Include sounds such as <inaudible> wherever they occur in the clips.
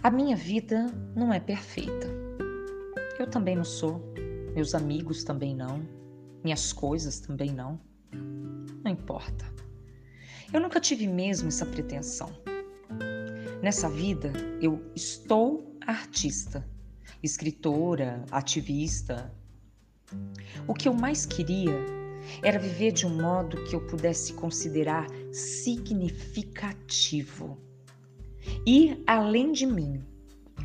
A minha vida não é perfeita. Eu também não sou. Meus amigos também não. Minhas coisas também não. Não importa. Eu nunca tive mesmo essa pretensão. Nessa vida, eu estou artista, escritora, ativista. O que eu mais queria era viver de um modo que eu pudesse considerar significativo. Ir além de mim,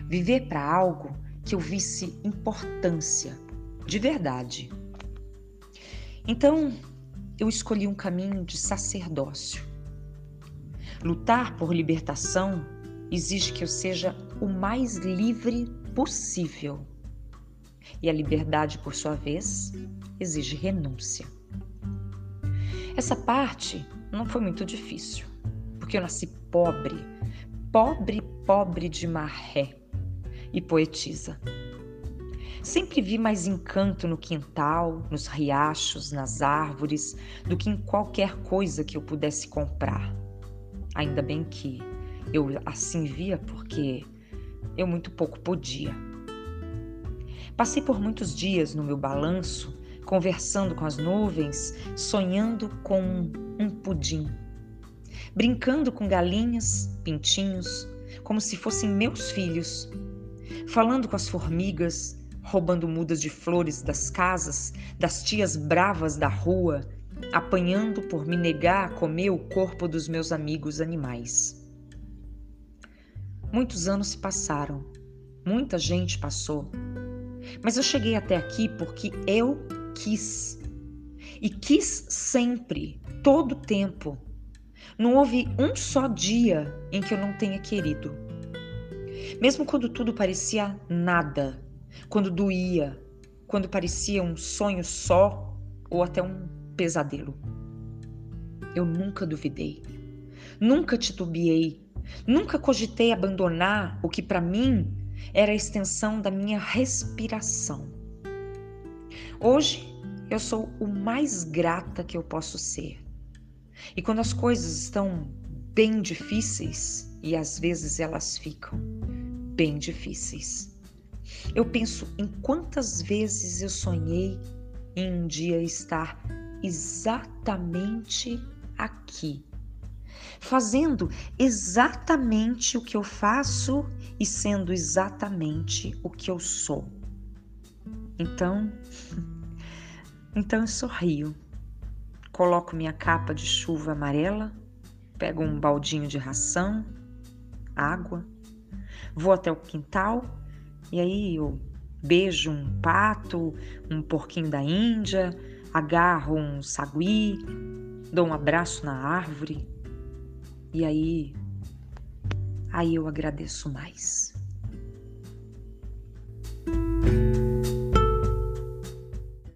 viver para algo que eu visse importância, de verdade. Então, eu escolhi um caminho de sacerdócio. Lutar por libertação exige que eu seja o mais livre possível. E a liberdade, por sua vez, exige renúncia. Essa parte não foi muito difícil, porque eu nasci pobre, pobre, pobre de marré e poetisa. Sempre vi mais encanto no quintal, nos riachos, nas árvores, do que em qualquer coisa que eu pudesse comprar. Ainda bem que eu assim via porque eu muito pouco podia. Passei por muitos dias no meu balanço, conversando com as nuvens, sonhando com um pudim, brincando com galinhas, pintinhos, como se fossem meus filhos, falando com as formigas, roubando mudas de flores das casas, das tias bravas da rua, apanhando por me negar a comer o corpo dos meus amigos animais. Muitos anos se passaram, muita gente passou, mas eu cheguei até aqui porque eu quis. E quis sempre, todo o tempo. Não houve um só dia em que eu não tenha querido. Mesmo quando tudo parecia nada, quando doía, quando parecia um sonho só ou até um pesadelo. Eu nunca duvidei, nunca titubeei, Nunca cogitei abandonar o que para mim era a extensão da minha respiração. Hoje eu sou o mais grata que eu posso ser. E quando as coisas estão bem difíceis, e às vezes elas ficam bem difíceis, eu penso em quantas vezes eu sonhei em um dia estar exatamente aqui fazendo exatamente o que eu faço e sendo exatamente o que eu sou. Então, <laughs> então eu sorrio. Coloco minha capa de chuva amarela, pego um baldinho de ração, água, vou até o quintal e aí eu beijo um pato, um porquinho da Índia, agarro um sagui, dou um abraço na árvore, e aí, aí eu agradeço mais.